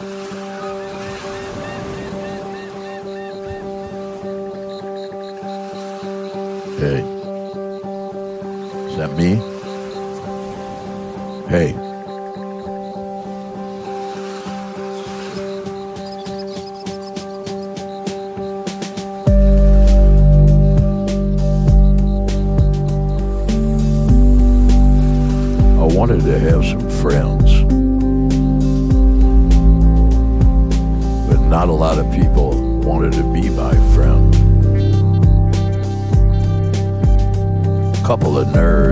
Hey. Is that me? Hey. I wanted to have some friends. Nerd.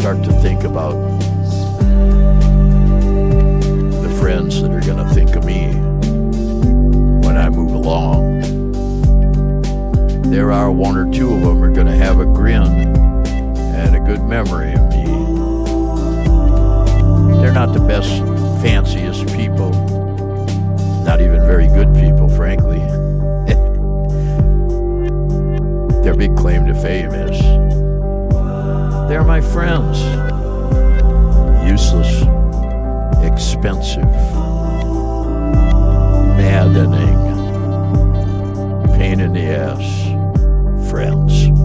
start to think about the friends that are going to think of me when I move along. There are one or two of them are going to have a grin and a good memory of me. They're not the best, fanciest people, not even very good people, frankly. Their big claim to fame is they're my friends. Useless, expensive, maddening, pain in the ass friends.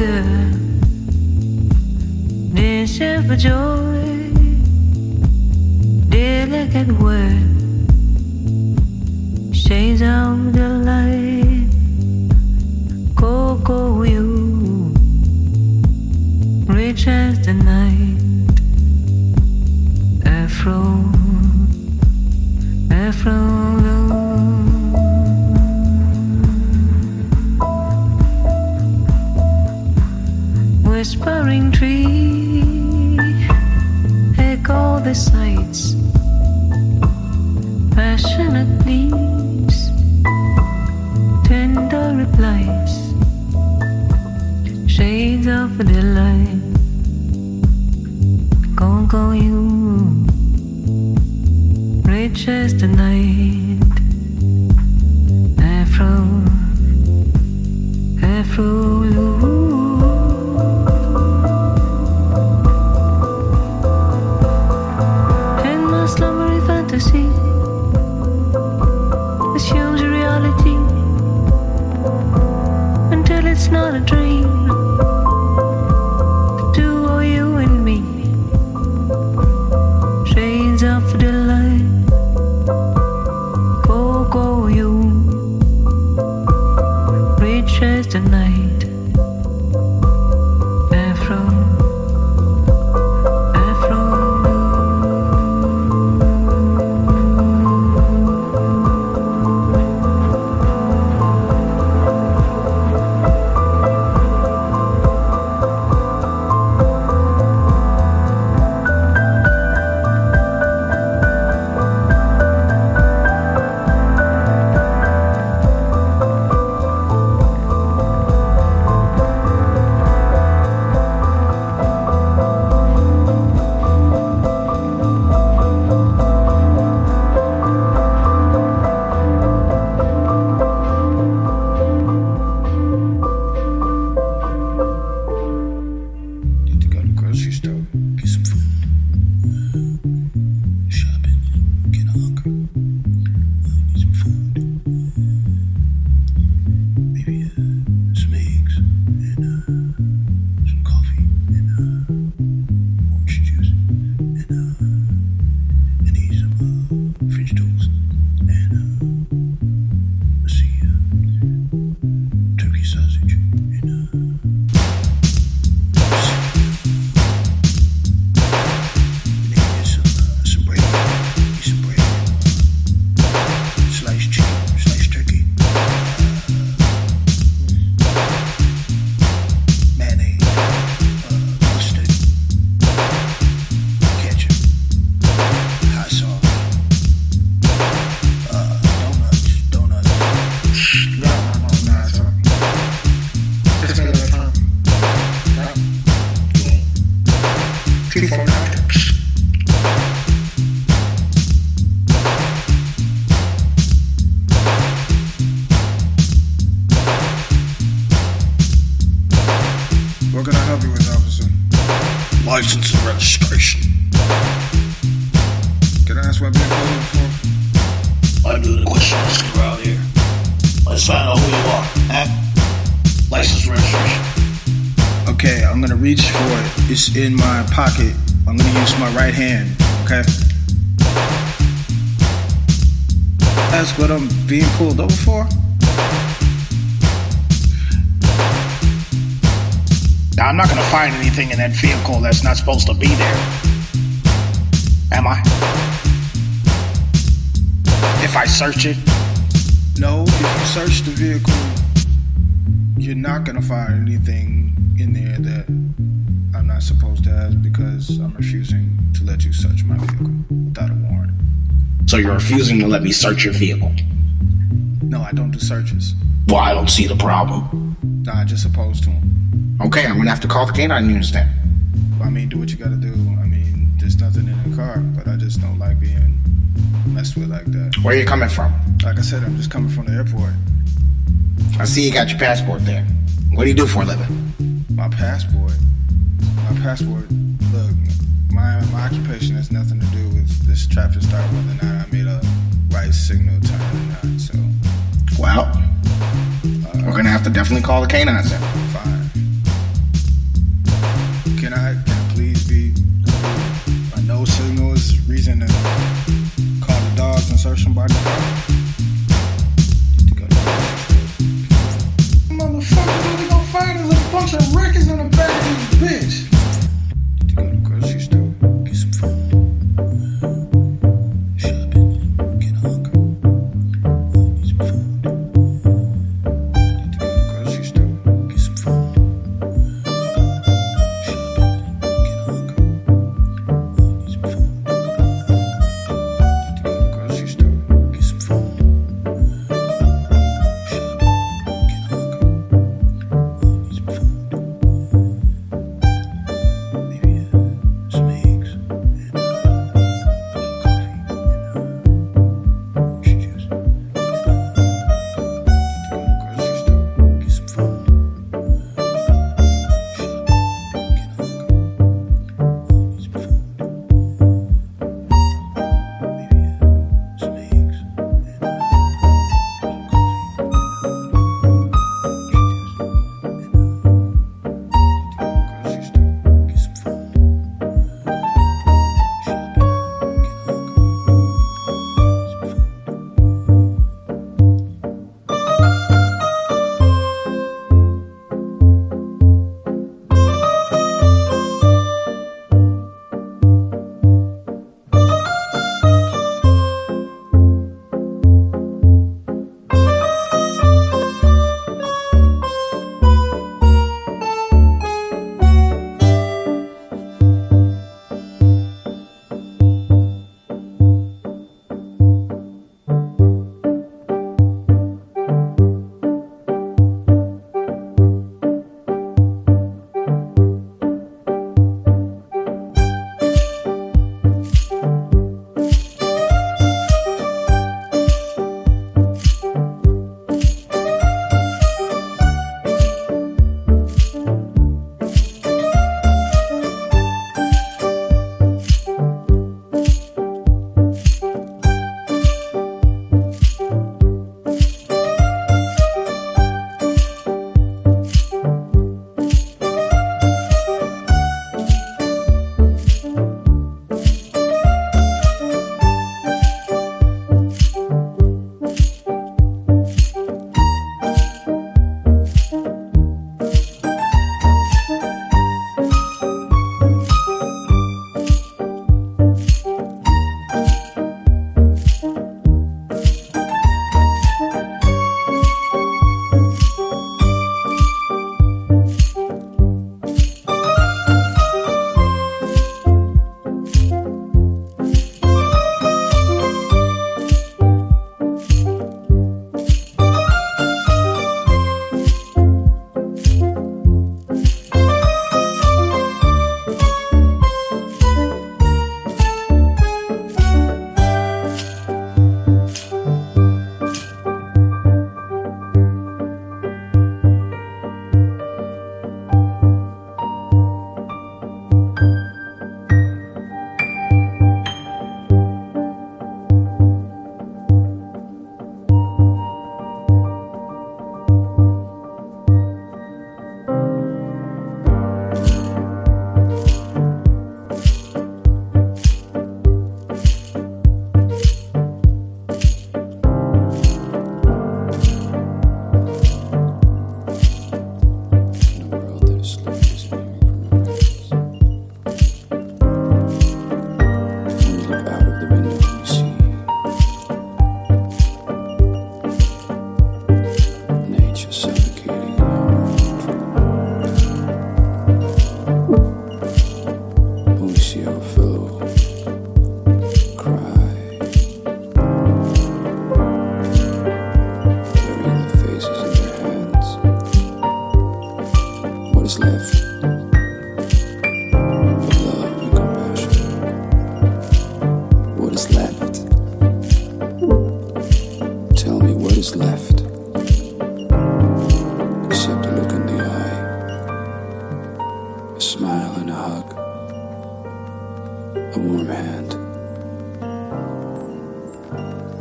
longer dancing for joy. Dear, look at what shades of the light. Coco, you reach as the night. people in my pocket. I'm gonna use my right hand, okay? That's what I'm being pulled over for? Now, I'm not gonna find anything in that vehicle that's not supposed to be there. Am I? If I search it? No, if you search the vehicle, you're not gonna find anything in there that not supposed to have because I'm refusing to let you search my vehicle without a warrant. So you're refusing to let me search your vehicle? No, I don't do searches. Well, I don't see the problem. Nah, I just opposed to them. Okay, I'm gonna have to call the canine units then. I mean, do what you gotta do. I mean, there's nothing in the car, but I just don't like being messed with like that. Where are you coming from? Like I said, I'm just coming from the airport. I see you got your passport there. What do you do for a living? My passport. My passport. Look, my my occupation has nothing to do with this traffic stop, whether or not I made a right signal turn or not. So Well, uh, we're gonna have to definitely call the canines then. fine. Can I can I please be uh, a no signal is reason to call the dogs and search somebody's car? Motherfucker, what we gonna find is a bunch of records in the back of this bitch.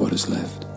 what is left.